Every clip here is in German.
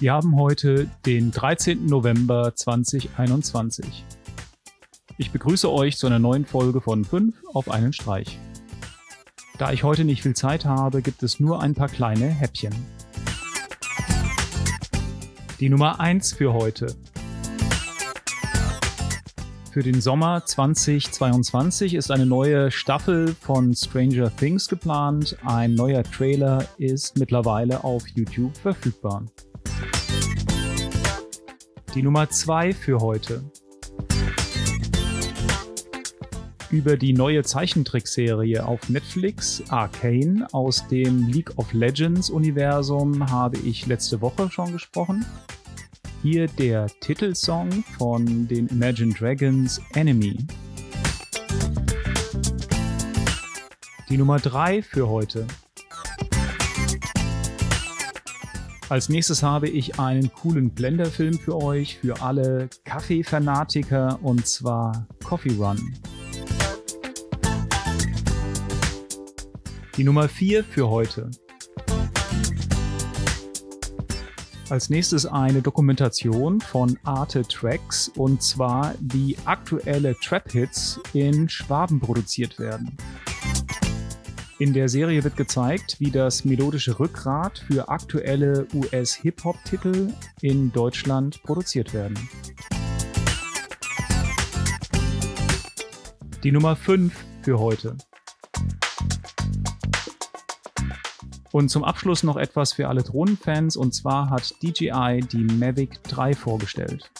Wir haben heute den 13. November 2021. Ich begrüße euch zu einer neuen Folge von 5 auf einen Streich. Da ich heute nicht viel Zeit habe, gibt es nur ein paar kleine Häppchen. Die Nummer 1 für heute. Für den Sommer 2022 ist eine neue Staffel von Stranger Things geplant. Ein neuer Trailer ist mittlerweile auf YouTube verfügbar. Die Nummer 2 für heute. Über die neue Zeichentrickserie auf Netflix Arcane aus dem League of Legends Universum habe ich letzte Woche schon gesprochen. Hier der Titelsong von den Imagine Dragons Enemy. Die Nummer 3 für heute. Als nächstes habe ich einen coolen Blender-Film für euch, für alle Kaffee-Fanatiker, und zwar Coffee Run. Die Nummer 4 für heute. Als nächstes eine Dokumentation von Arte Tracks und zwar wie aktuelle Trap-Hits in Schwaben produziert werden. In der Serie wird gezeigt, wie das melodische Rückgrat für aktuelle US-Hip-Hop-Titel in Deutschland produziert werden. Die Nummer 5 für heute. Und zum Abschluss noch etwas für alle Drohnenfans und zwar hat DJI die Mavic 3 vorgestellt.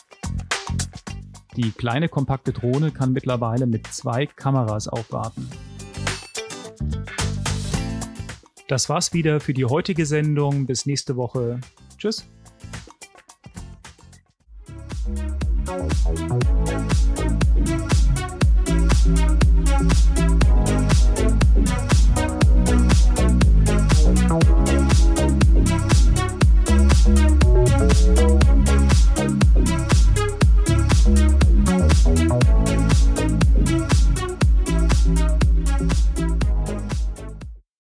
Die kleine kompakte Drohne kann mittlerweile mit zwei Kameras aufwarten. Das war's wieder für die heutige Sendung. Bis nächste Woche. Tschüss.